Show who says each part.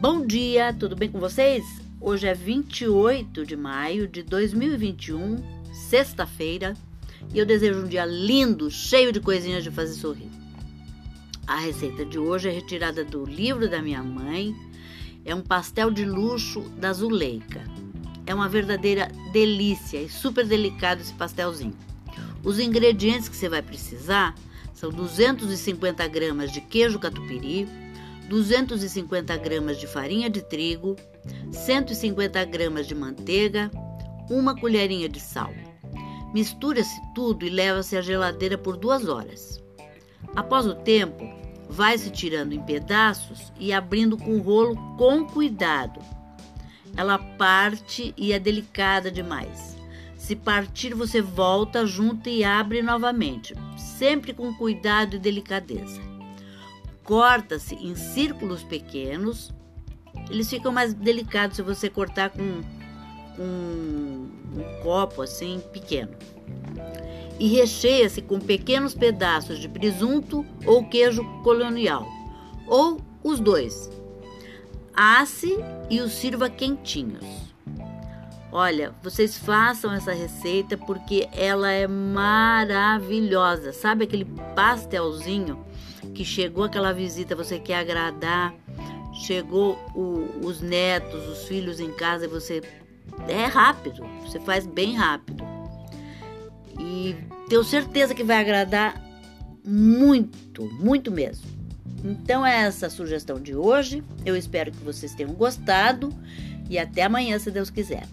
Speaker 1: Bom dia, tudo bem com vocês? Hoje é 28 de maio de 2021, sexta-feira, e eu desejo um dia lindo, cheio de coisinhas de fazer sorrir. A receita de hoje é retirada do livro da minha mãe. É um pastel de luxo da Zuleika. É uma verdadeira delícia e super delicado esse pastelzinho. Os ingredientes que você vai precisar são 250 gramas de queijo catupiry, 250 gramas de farinha de trigo, 150 gramas de manteiga, uma colherinha de sal. Mistura-se tudo e leva-se à geladeira por duas horas. Após o tempo, vai-se tirando em pedaços e abrindo com o rolo com cuidado. Ela parte e é delicada demais. Se partir, você volta, junta e abre novamente, sempre com cuidado e delicadeza corta-se em círculos pequenos. Eles ficam mais delicados se você cortar com, com um copo assim pequeno. E recheia-se com pequenos pedaços de presunto ou queijo colonial, ou os dois. Asse e os sirva quentinhos. Olha, vocês façam essa receita porque ela é maravilhosa. Sabe aquele pastelzinho que chegou aquela visita, você quer agradar, chegou o, os netos, os filhos em casa você é rápido, você faz bem rápido. E tenho certeza que vai agradar muito, muito mesmo. Então é essa a sugestão de hoje. Eu espero que vocês tenham gostado e até amanhã, se Deus quiser.